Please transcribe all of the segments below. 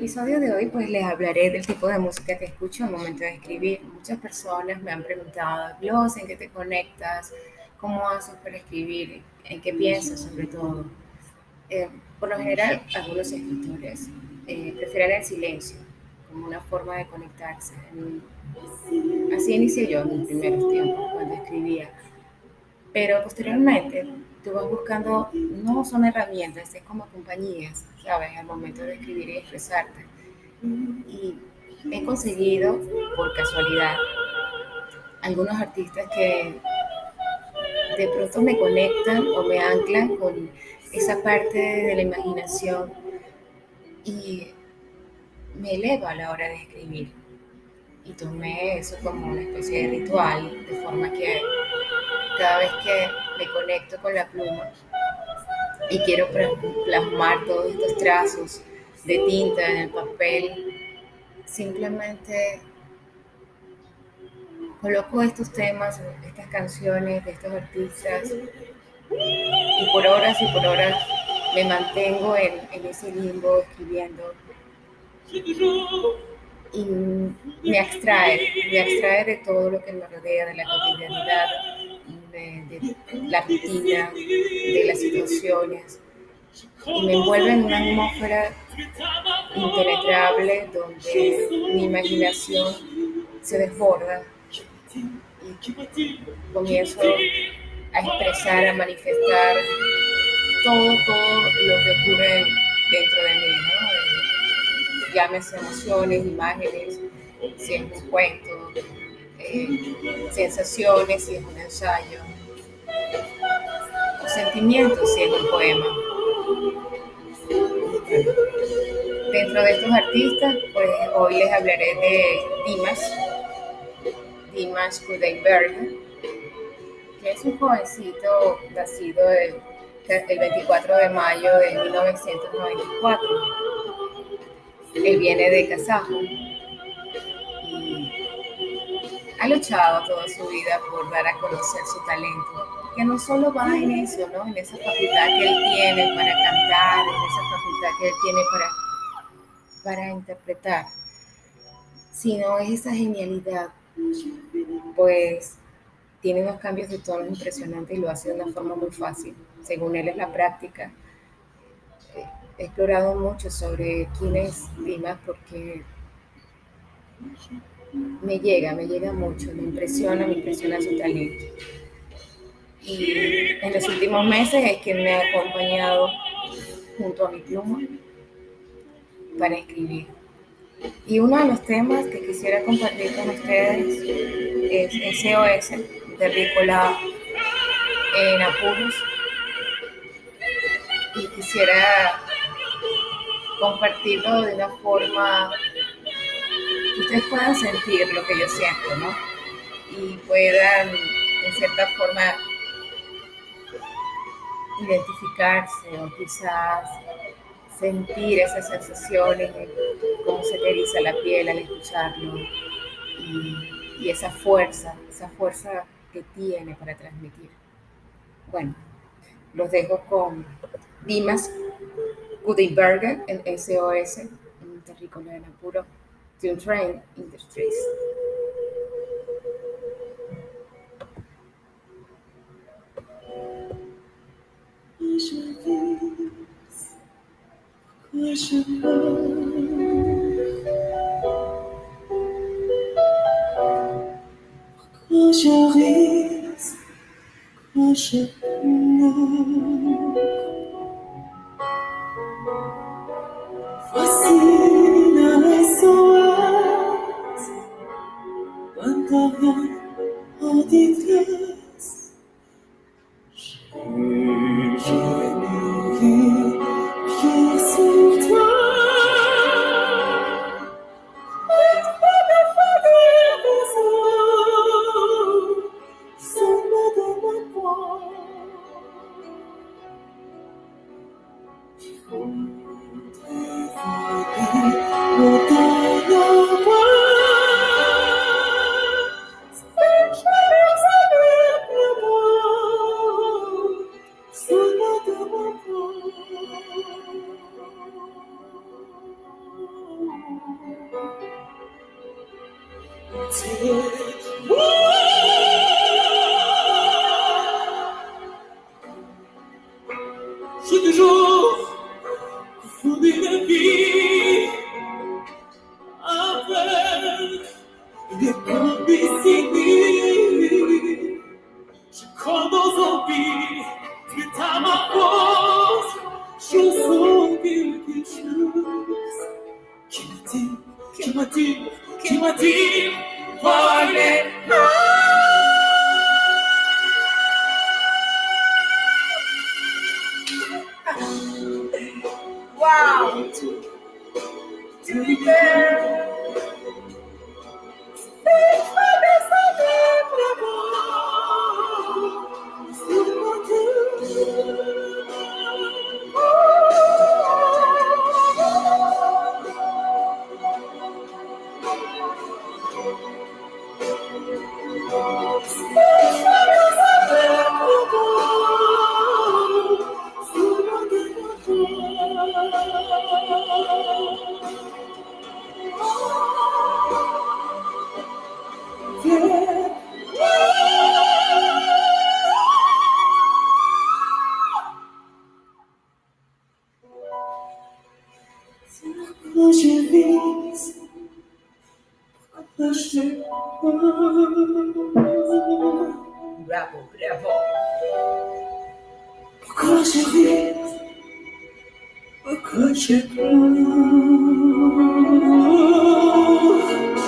episodio de hoy pues les hablaré del tipo de música que escucho al momento de escribir. Muchas personas me han preguntado, Gloss, ¿en qué te conectas? ¿Cómo haces para escribir? ¿En qué piensas sobre todo? Eh, por lo general, algunos escritores eh, prefieren el silencio como una forma de conectarse. Así inicié yo en mis primeros tiempos cuando escribía. Pero posteriormente tú vas buscando, no son herramientas, es como compañías, ¿sabes? Al momento de escribir y expresarte. Y he conseguido, por casualidad, algunos artistas que de pronto me conectan o me anclan con esa parte de la imaginación y me eleva a la hora de escribir. Y tomé eso como una especie de ritual, de forma que cada vez que me conecto con la pluma y quiero plasmar todos estos trazos de tinta en el papel, simplemente coloco estos temas, estas canciones de estos artistas y por horas y por horas me mantengo en, ese limbo escribiendo. Y me abstrae, me abstrae de todo lo que me rodea, de la cotidianidad, de, la rutina, de las situaciones, y me envuelve en una atmósfera impenetrable donde mi imaginación se desborda y comienzo a expresar, a manifestar todo, todo lo que ocurre dentro de mí, ¿no? llámese emociones, imágenes, si es un cuento, sensaciones si es un ensayo, o sentimientos si es un poema. Dentro de estos artistas, pues hoy les hablaré de Dimas, Dimas Kudaiberg, que es un jovencito nacido el, el 24 de mayo de 1994. Él viene de Kazajo ha luchado toda su vida por dar a conocer su talento, que no solo va en eso, ¿no? En esa facultad que él tiene para cantar, en esa facultad que él tiene para, para interpretar, sino es esa genialidad, pues tiene unos cambios de tono impresionantes y lo hace de una forma muy fácil. Según él es la práctica. He explorado mucho sobre quién es Dimas porque me llega, me llega mucho, me impresiona, me impresiona su talento. Y en los últimos meses es que me ha acompañado junto a mi pluma para escribir. Y uno de los temas que quisiera compartir con ustedes es SOS de Ricola en apuros. Y quisiera compartirlo de una forma ustedes puedan sentir lo que yo siento, ¿no? Y puedan, en cierta forma, identificarse o quizás sentir esas sensaciones, cómo se te eriza la piel al escucharlo y, esa fuerza, esa fuerza que tiene para transmitir. Bueno, los dejo con Dimas Gudiberger en SOS, un terrícola de apuro to train industries. Wash your face, wash your. Close your eyes, Bravo, bravo. Because of you. Because you. Because you.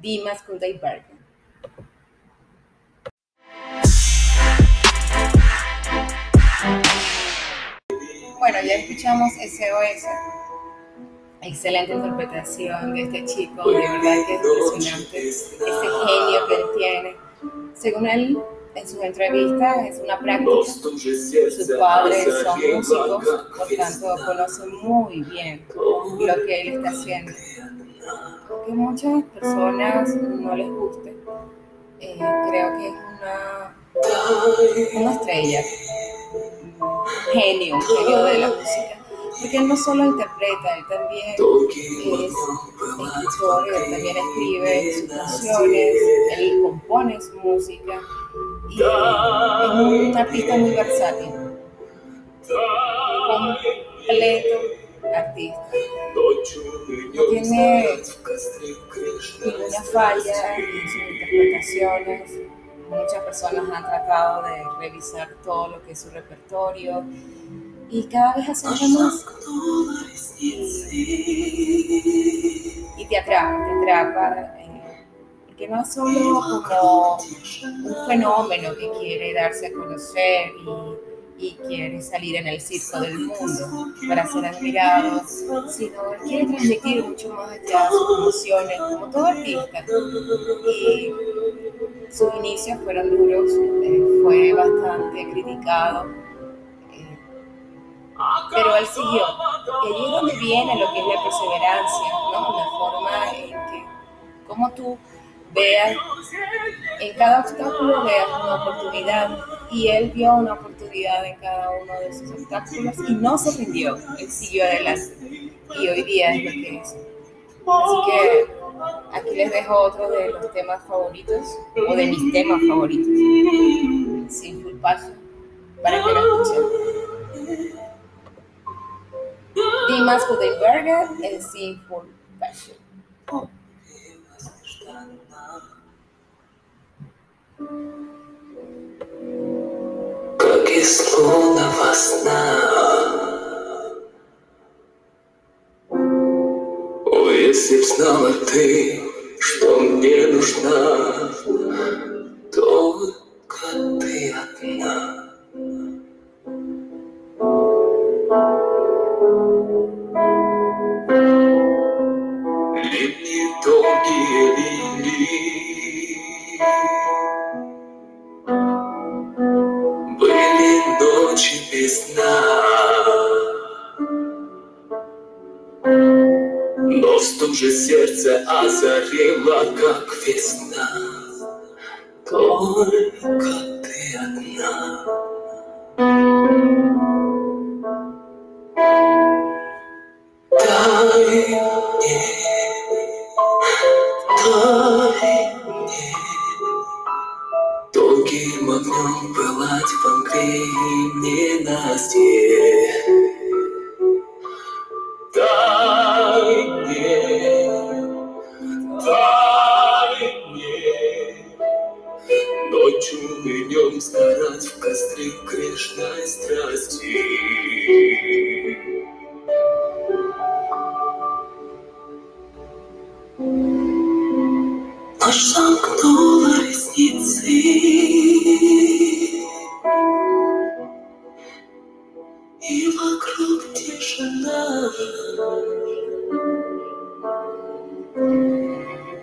Dimas con Dave Bergen. Bueno, ya escuchamos SOS. Excelente interpretación de este chico, de verdad que es impresionante ese genio que él tiene. Según él, en sus entrevistas es una práctica. Sus padres son músicos, por tanto conocen muy bien lo que él está haciendo que muchas personas no les guste. Eh, creo que es una, una estrella, un genio, un genio de la música. Porque él no solo interpreta, él también es escritor, él también escribe sus canciones, él compone su música y es un artista muy versátil, completo artista. No tiene ninguna falla en sus interpretaciones. Muchas personas han tratado de revisar todo lo que es su repertorio y cada vez hace más. Y, te atrapa, te atrapa. Eh, porque no es solo como un fenómeno que quiere darse a conocer y y quiere salir en el circo del mundo para ser admirado, sino quiere transmitir mucho más allá sus emociones, como todo artista. Y sus inicios fueron duros, eh, fue bastante criticado, eh, pero él siguió. Y allí es donde viene lo que es la perseverancia, ¿no? la forma en que, como tú veas, en cada obstáculo veas una oportunidad y él vio una oportunidad en cada uno de sus obstáculos y no se rindió, él siguió adelante y hoy día es lo que es. Así que aquí les dejo otro de los temas favoritos o de mis temas favoritos, sin full paso, para que lo escuchen. Dimas Hudenberger en Sinful Passion. Oh. Из лунного сна О, если б знала ты, что мне нужна Только ты одна сердце озарила, как весна. Только ты одна. Дай мне, дай мне. Долгим огнем пылать в мгле ненастье. Дай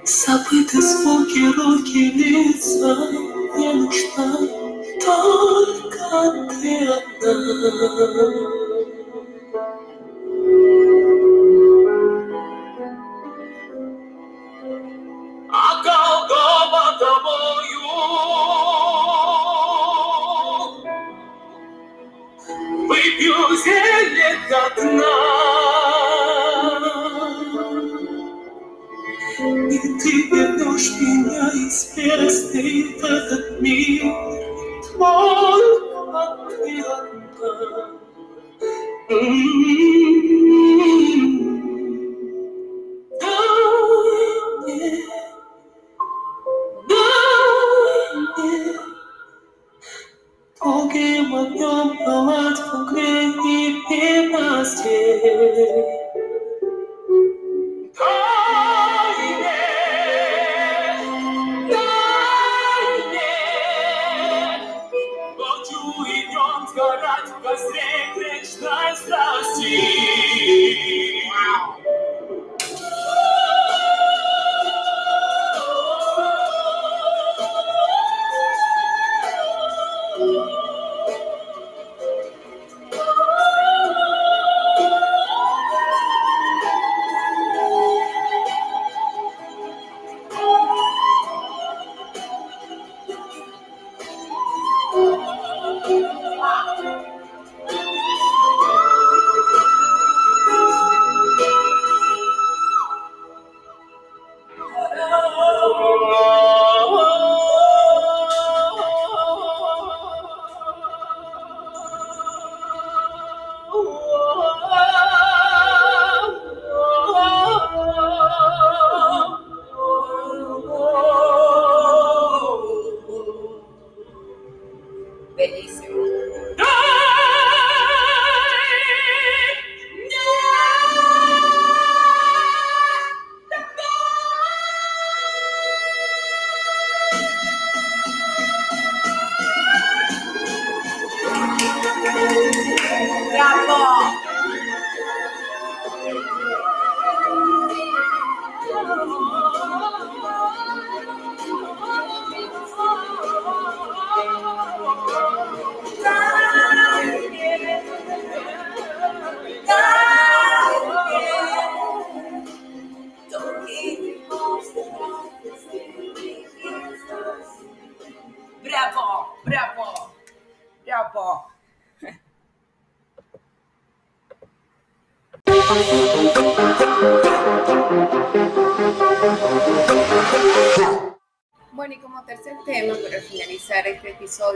Забыты звуки, руки, лица Не нужна только ты одна тобою. Выпью зелье до дна, Deus, minha esperança deita de mim, tomou a minha mão.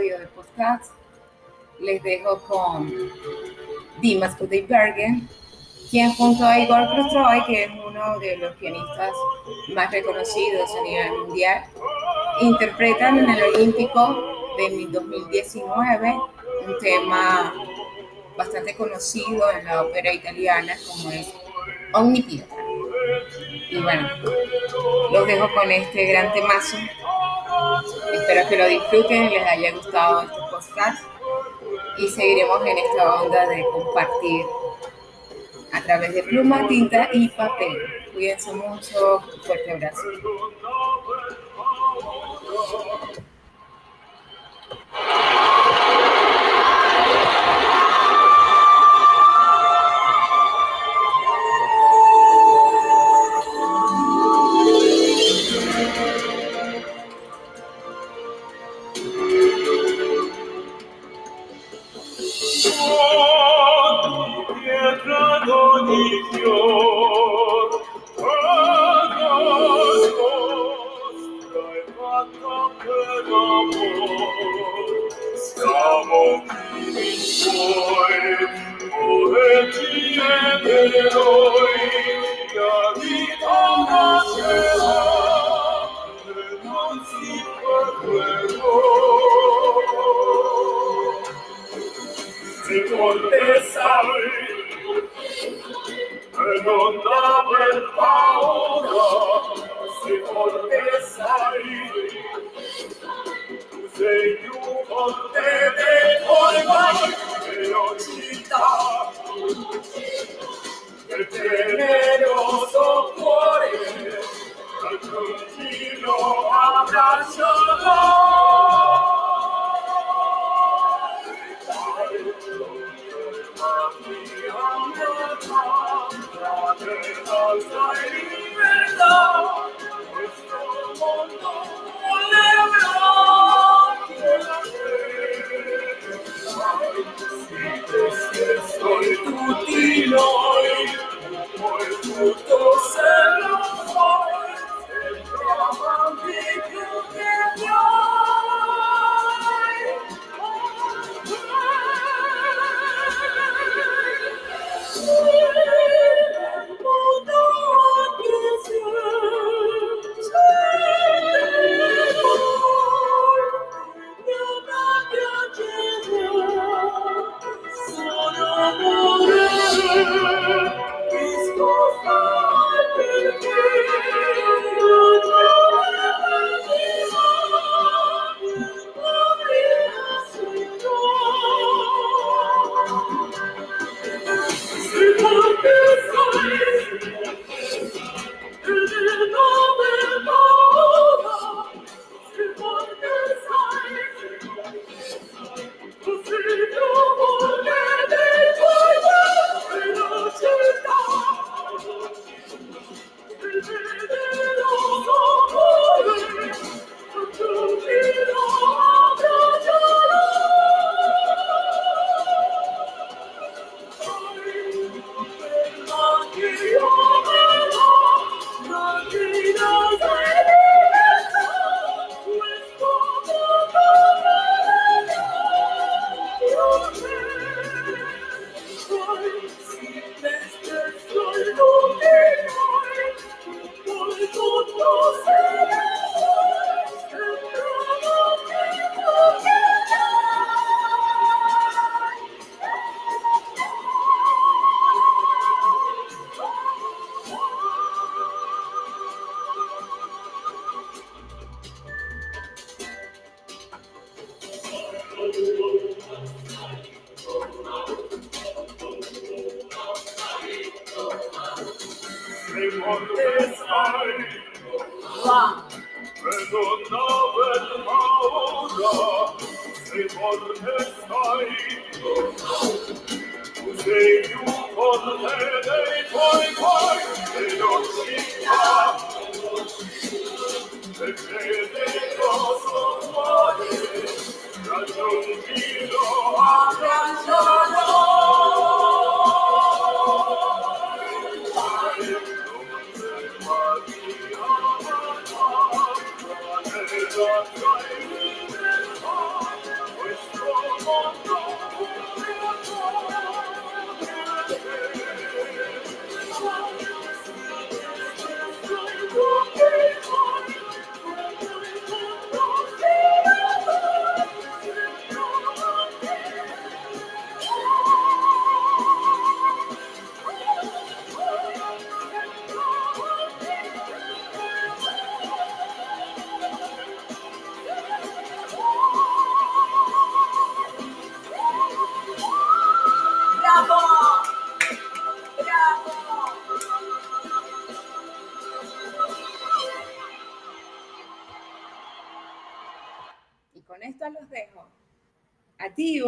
Episodio de podcast, les dejo con Dimas Kudaibergen, quien junto a Igor Khrushchev, que es uno de los pianistas más reconocidos a nivel mundial, interpretan en el Olímpico de 2019 un tema bastante conocido en la ópera italiana como es Omni Y bueno, los dejo con este gran temazo. Espero que lo disfruten, les haya gustado este podcast y seguiremos en esta onda de compartir a través de pluma, tinta y papel. Cuídense mucho, fuerte abrazo. No fortezza e non aver paura se forte sai tu sei più forte del ormai velocità e teneroso cuore dal tranquillo abbraccio Almighty,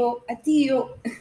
los dejo. Adiós, adiós.